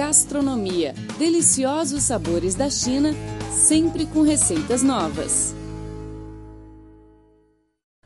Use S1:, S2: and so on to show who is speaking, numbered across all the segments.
S1: Gastronomia. Deliciosos sabores da China, sempre com receitas novas.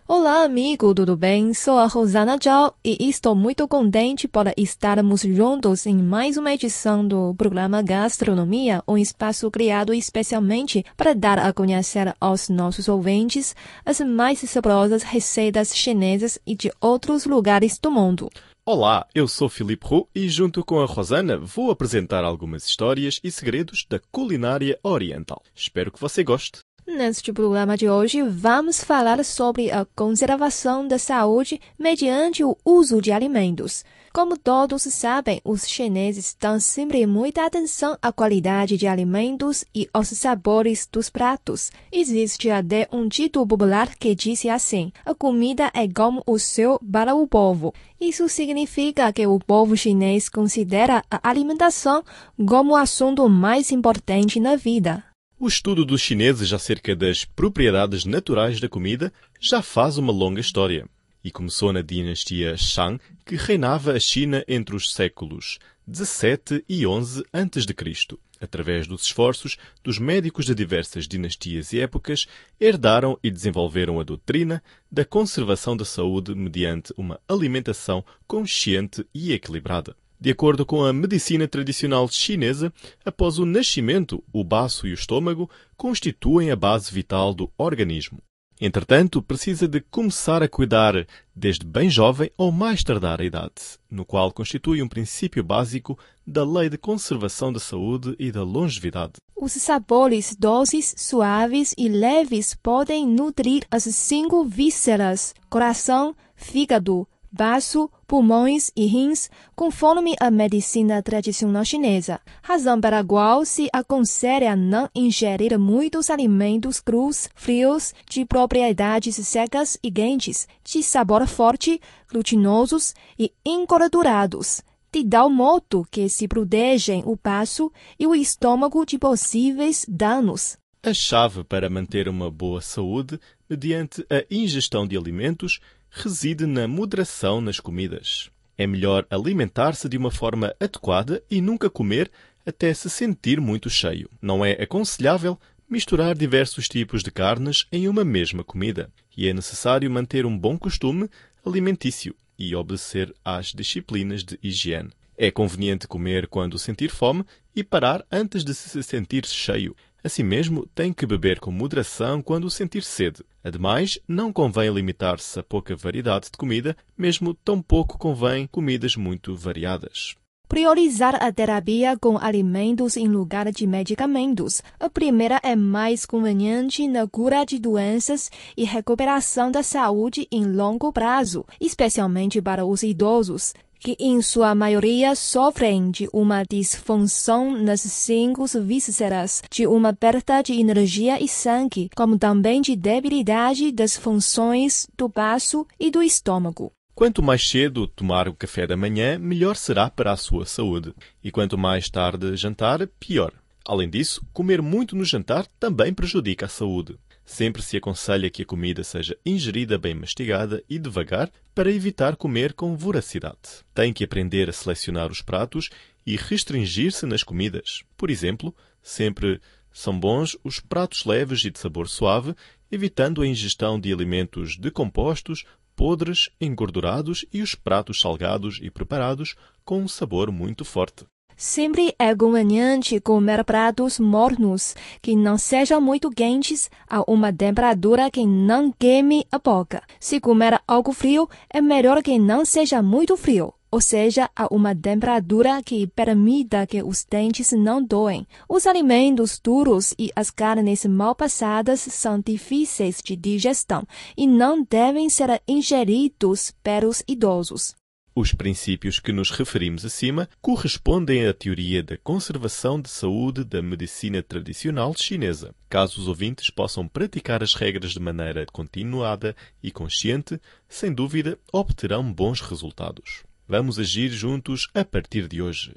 S2: Olá, amigo, tudo bem? Sou a Rosana Zhao e estou muito contente por estarmos juntos em mais uma edição do programa Gastronomia, um espaço criado especialmente para dar a conhecer aos nossos ouvintes as mais saborosas receitas chinesas e de outros lugares do mundo.
S3: Olá, eu sou Filipe Roux e junto com a Rosana vou apresentar algumas histórias e segredos da culinária oriental. Espero que você goste.
S2: Neste programa de hoje, vamos falar sobre a conservação da saúde mediante o uso de alimentos. Como todos sabem, os chineses dão sempre muita atenção à qualidade de alimentos e aos sabores dos pratos. Existe até um dito popular que diz assim: a comida é como o céu para o povo. Isso significa que o povo chinês considera a alimentação como o assunto mais importante na vida.
S3: O estudo dos chineses acerca das propriedades naturais da comida já faz uma longa história e começou na dinastia Shang, que reinava a China entre os séculos 17 e 11 a.C. Através dos esforços dos médicos de diversas dinastias e épocas, herdaram e desenvolveram a doutrina da conservação da saúde mediante uma alimentação consciente e equilibrada. De acordo com a medicina tradicional chinesa, após o nascimento, o baço e o estômago constituem a base vital do organismo. Entretanto, precisa de começar a cuidar desde bem jovem ou mais tardar a idade, no qual constitui um princípio básico da lei de conservação da saúde e da longevidade.
S2: Os sabores doces, suaves e leves podem nutrir as cinco vísceras: coração, fígado, baço, pulmões e rins, conforme a medicina tradicional chinesa, razão pela qual se aconselha não ingerir muitos alimentos crus, frios, de propriedades secas e quentes, de sabor forte, glutinosos e engordurados, de tal modo que se protegem o baço e o estômago de possíveis danos.
S3: A chave para manter uma boa saúde mediante a ingestão de alimentos reside na moderação nas comidas. É melhor alimentar-se de uma forma adequada e nunca comer até se sentir muito cheio. Não é aconselhável misturar diversos tipos de carnes em uma mesma comida e é necessário manter um bom costume alimentício e obedecer às disciplinas de higiene. É conveniente comer quando sentir fome e parar antes de se sentir cheio. Assim mesmo, tem que beber com moderação quando sentir sede. Ademais, não convém limitar-se a pouca variedade de comida, mesmo tampouco convém comidas muito variadas.
S2: Priorizar a terapia com alimentos em lugar de medicamentos. A primeira é mais conveniente na cura de doenças e recuperação da saúde em longo prazo, especialmente para os idosos que em sua maioria sofrem de uma disfunção nas cinco vísceras, de uma perda de energia e sangue, como também de debilidade das funções do baço e do estômago.
S3: Quanto mais cedo tomar o café da manhã, melhor será para a sua saúde. E quanto mais tarde jantar, pior. Além disso, comer muito no jantar também prejudica a saúde. Sempre se aconselha que a comida seja ingerida bem mastigada e devagar para evitar comer com voracidade. Tem que aprender a selecionar os pratos e restringir-se nas comidas. Por exemplo, sempre são bons os pratos leves e de sabor suave, evitando a ingestão de alimentos decompostos, podres, engordurados e os pratos salgados e preparados com um sabor muito forte.
S2: Sempre é conveniente comer pratos mornos que não sejam muito quentes a uma temperatura que não queime a boca. Se comer algo frio, é melhor que não seja muito frio, ou seja, a uma temperatura que permita que os dentes não doem. Os alimentos duros e as carnes mal passadas são difíceis de digestão e não devem ser ingeridos pelos idosos.
S3: Os princípios que nos referimos acima correspondem à teoria da conservação de saúde da medicina tradicional chinesa. Caso os ouvintes possam praticar as regras de maneira continuada e consciente, sem dúvida obterão bons resultados. Vamos agir juntos a partir de hoje.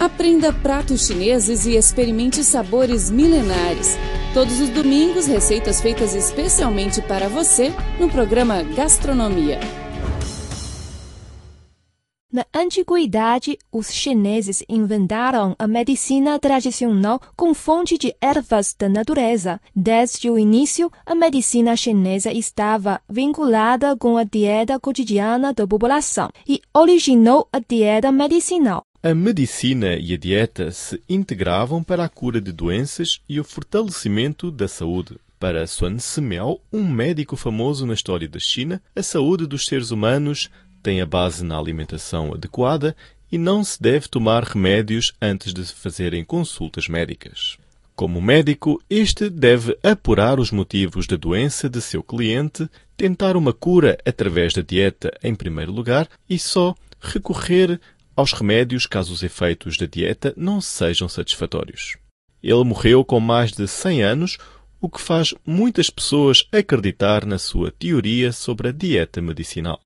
S1: Aprenda pratos chineses e experimente sabores milenares. Todos os domingos, receitas feitas especialmente para você no programa Gastronomia.
S2: Na antiguidade, os chineses inventaram a medicina tradicional com fonte de ervas da natureza. Desde o início, a medicina chinesa estava vinculada com a dieta cotidiana da população e originou a dieta medicinal.
S3: A medicina e a dieta se integravam para a cura de doenças e o fortalecimento da saúde. Para Sun Simiao, um médico famoso na história da China, a saúde dos seres humanos tem a base na alimentação adequada e não se deve tomar remédios antes de fazerem consultas médicas. Como médico, este deve apurar os motivos da doença de seu cliente, tentar uma cura através da dieta em primeiro lugar e só recorrer aos remédios caso os efeitos da dieta não sejam satisfatórios. Ele morreu com mais de 100 anos, o que faz muitas pessoas acreditar na sua teoria sobre a dieta medicinal.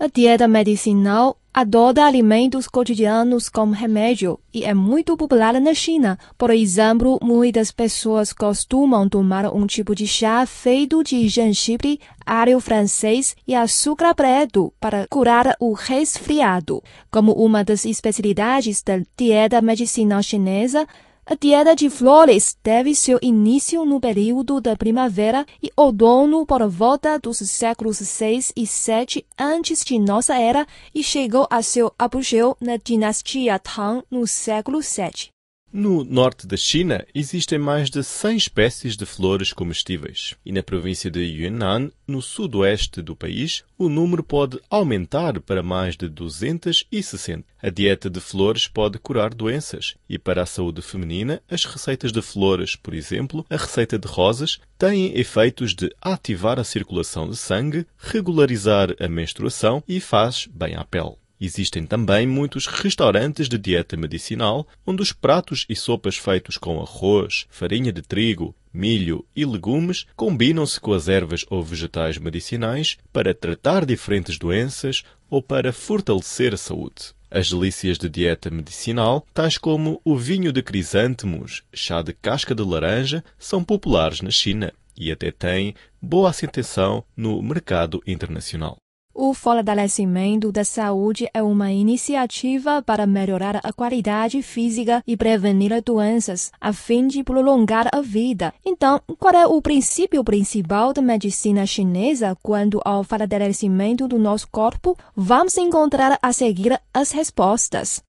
S2: A dieta medicinal adota alimentos cotidianos como remédio e é muito popular na China. Por exemplo, muitas pessoas costumam tomar um tipo de chá feito de gengibre, alho francês e açúcar preto para curar o resfriado. Como uma das especialidades da dieta medicinal chinesa, a dieta de flores teve seu início no período da primavera e outono por volta dos séculos 6 e 7 antes de nossa era e chegou a seu apogeu na dinastia Tang no século 7.
S3: No norte da China existem mais de 100 espécies de flores comestíveis, e na província de Yunnan, no sudoeste do país, o número pode aumentar para mais de 260. A dieta de flores pode curar doenças, e para a saúde feminina, as receitas de flores, por exemplo, a receita de rosas, têm efeitos de ativar a circulação de sangue, regularizar a menstruação e faz bem à pele. Existem também muitos restaurantes de dieta medicinal, onde os pratos e sopas feitos com arroz, farinha de trigo, milho e legumes combinam-se com as ervas ou vegetais medicinais para tratar diferentes doenças ou para fortalecer a saúde. As delícias de dieta medicinal, tais como o vinho de crisântemos, chá de casca de laranja, são populares na China e até têm boa aceitação no mercado internacional.
S2: O fortalecimento da saúde é uma iniciativa para melhorar a qualidade física e prevenir doenças, a fim de prolongar a vida. Então, qual é o princípio principal da medicina chinesa quanto ao fortalecimento do nosso corpo? Vamos encontrar a seguir as respostas.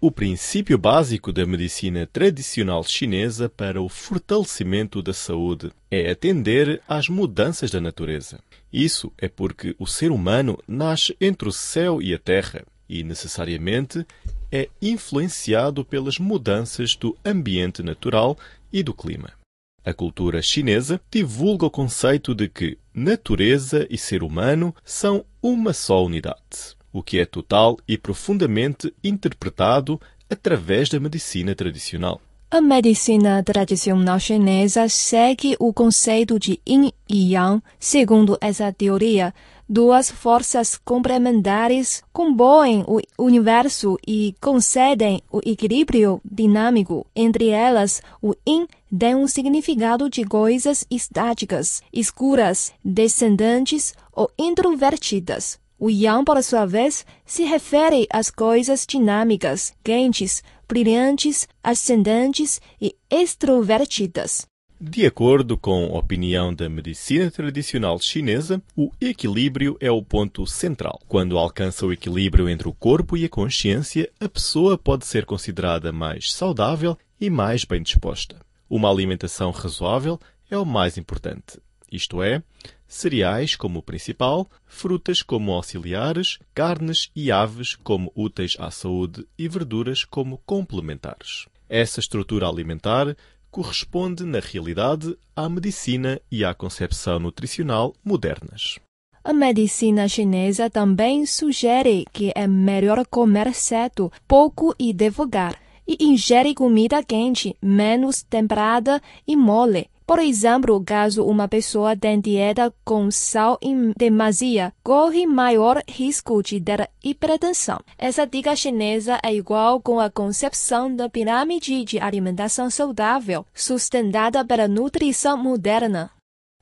S3: O princípio básico da medicina tradicional chinesa para o fortalecimento da saúde é atender às mudanças da natureza. Isso é porque o ser humano nasce entre o céu e a terra e, necessariamente, é influenciado pelas mudanças do ambiente natural e do clima. A cultura chinesa divulga o conceito de que natureza e ser humano são uma só unidade o que é total e profundamente interpretado através da medicina tradicional.
S2: A medicina tradicional chinesa segue o conceito de yin e yang. Segundo essa teoria, duas forças complementares compõem o universo e concedem o equilíbrio dinâmico. Entre elas, o yin tem um significado de coisas estáticas, escuras, descendentes ou introvertidas. O yang, por sua vez, se refere às coisas dinâmicas, quentes, brilhantes, ascendentes e extrovertidas.
S3: De acordo com a opinião da medicina tradicional chinesa, o equilíbrio é o ponto central. Quando alcança o equilíbrio entre o corpo e a consciência, a pessoa pode ser considerada mais saudável e mais bem disposta. Uma alimentação razoável é o mais importante isto é, cereais como principal, frutas como auxiliares, carnes e aves como úteis à saúde e verduras como complementares. Essa estrutura alimentar corresponde, na realidade, à medicina e à concepção nutricional modernas.
S2: A medicina chinesa também sugere que é melhor comer cedo, pouco e devagar, e ingerir comida quente, menos temperada e mole, por exemplo, caso uma pessoa tenha dieta com sal em demasia, corre maior risco de ter hipertensão. Essa dica chinesa é igual com a concepção da pirâmide de alimentação saudável, sustentada pela nutrição moderna.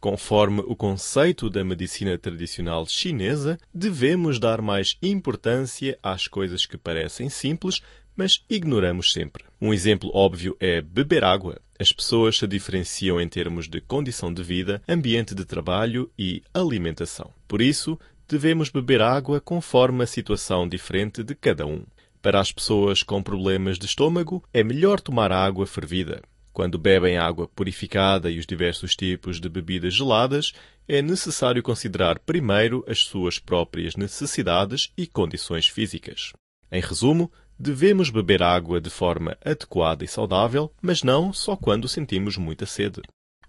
S3: Conforme o conceito da medicina tradicional chinesa, devemos dar mais importância às coisas que parecem simples, mas ignoramos sempre. Um exemplo óbvio é beber água. As pessoas se diferenciam em termos de condição de vida, ambiente de trabalho e alimentação. Por isso, devemos beber água conforme a situação diferente de cada um. Para as pessoas com problemas de estômago, é melhor tomar água fervida. Quando bebem água purificada e os diversos tipos de bebidas geladas, é necessário considerar primeiro as suas próprias necessidades e condições físicas. Em resumo, devemos beber água de forma adequada e saudável, mas não só quando sentimos muita sede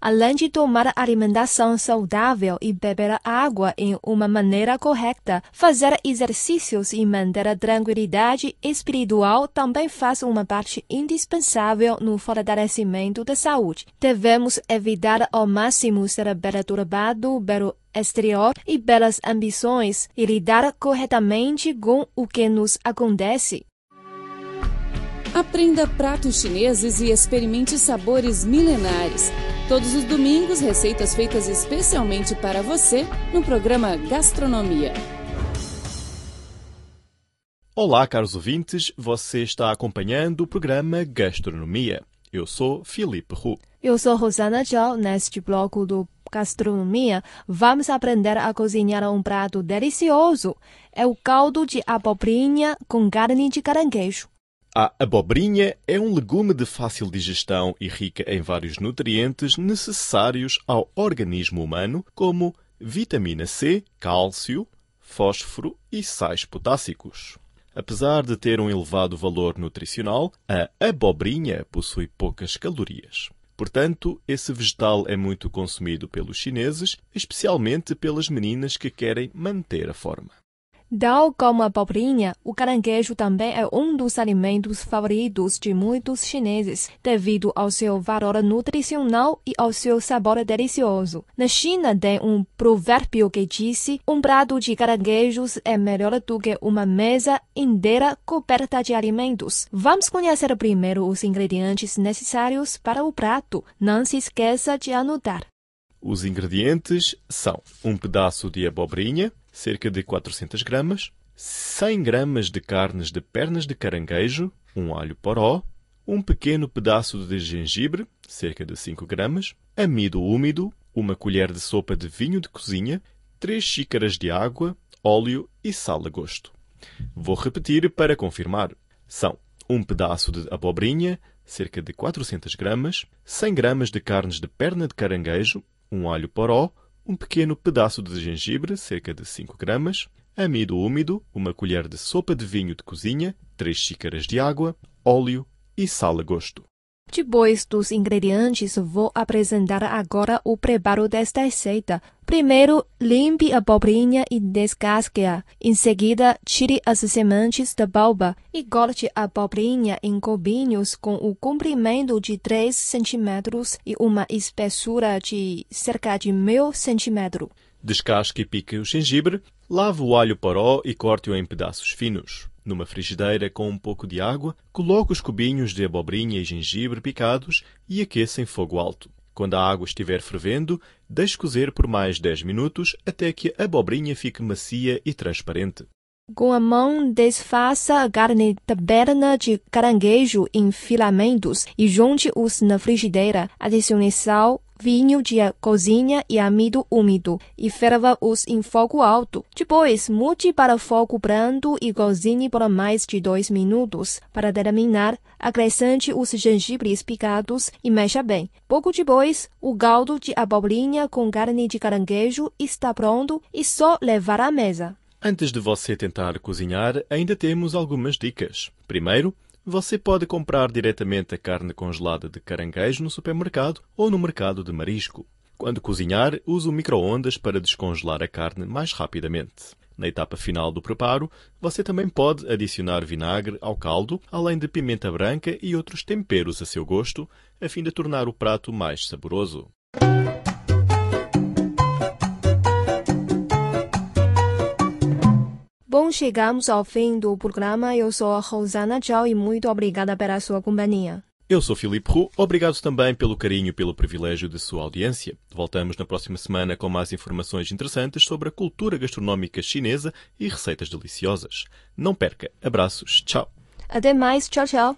S2: além de tomar alimentação saudável e beber água em uma maneira correta, fazer exercícios e manter a tranquilidade espiritual também faz uma parte indispensável no fortalecimento da saúde. Devemos evitar ao máximo ser perturbado pelo exterior e pelas ambições e lidar corretamente com o que nos acontece.
S1: Aprenda pratos chineses e experimente sabores milenares. Todos os domingos, receitas feitas especialmente para você no programa Gastronomia.
S3: Olá, caros ouvintes, você está acompanhando o programa Gastronomia. Eu sou Felipe Hu.
S2: Eu sou Rosana Zhao. Neste bloco do Gastronomia, vamos aprender a cozinhar um prato delicioso. É o caldo de abobrinha com carne de caranguejo.
S3: A abobrinha é um legume de fácil digestão e rica em vários nutrientes necessários ao organismo humano, como vitamina C, cálcio, fósforo e sais potássicos. Apesar de ter um elevado valor nutricional, a abobrinha possui poucas calorias. Portanto, esse vegetal é muito consumido pelos chineses, especialmente pelas meninas que querem manter a forma.
S2: Tal como a abobrinha, o caranguejo também é um dos alimentos favoritos de muitos chineses, devido ao seu valor nutricional e ao seu sabor delicioso. Na China tem um provérbio que diz: um prato de caranguejos é melhor do que uma mesa inteira coberta de alimentos. Vamos conhecer primeiro os ingredientes necessários para o prato. Não se esqueça de anotar.
S3: Os ingredientes são um pedaço de abobrinha, cerca de 400 gramas, 100 gramas de carnes de pernas de caranguejo, um alho poró, um pequeno pedaço de gengibre, cerca de 5 gramas, amido úmido, uma colher de sopa de vinho de cozinha, 3 xícaras de água, óleo e sal a gosto. Vou repetir para confirmar. São um pedaço de abobrinha, cerca de 400 gramas, 100 gramas de carnes de perna de caranguejo, um alho poró, um pequeno pedaço de gengibre, cerca de 5 gramas, amido úmido, uma colher de sopa de vinho de cozinha, 3 xícaras de água, óleo e sal a gosto.
S2: Depois dos ingredientes, vou apresentar agora o preparo desta receita. Primeiro, limpe a abobrinha e descasque-a. Em seguida, tire as sementes da balba e corte a abobrinha em cubinhos com o comprimento de 3 centímetros e uma espessura de cerca de meio centímetro.
S3: Descasque e pique o gengibre, lave o alho poró e corte-o em pedaços finos. Numa frigideira com um pouco de água, coloque os cubinhos de abobrinha e gengibre picados e aqueça em fogo alto. Quando a água estiver fervendo, deixe cozer por mais 10 minutos até que a abobrinha fique macia e transparente.
S2: Com a mão, desfaça a carne da perna de caranguejo em filamentos e junte-os na frigideira. Adicione sal, vinho de cozinha e amido úmido e ferva-os em fogo alto. Depois, mude para fogo brando e cozinhe por mais de dois minutos. Para terminar, acrescente os gengibres picados e mexa bem. Pouco depois, o caldo de abobrinha com carne de caranguejo está pronto e só levar à mesa.
S3: Antes de você tentar cozinhar, ainda temos algumas dicas. Primeiro, você pode comprar diretamente a carne congelada de caranguejo no supermercado ou no mercado de marisco. Quando cozinhar, use o micro-ondas para descongelar a carne mais rapidamente. Na etapa final do preparo, você também pode adicionar vinagre ao caldo, além de pimenta branca e outros temperos a seu gosto, a fim de tornar o prato mais saboroso.
S2: Bom, chegamos ao fim do programa. Eu sou a Rosana Tchau e muito obrigada pela sua companhia.
S3: Eu sou Filipe Roux, obrigado também pelo carinho e pelo privilégio de sua audiência. Voltamos na próxima semana com mais informações interessantes sobre a cultura gastronómica chinesa e receitas deliciosas. Não perca. Abraços. Tchau.
S2: Até mais. Tchau, tchau.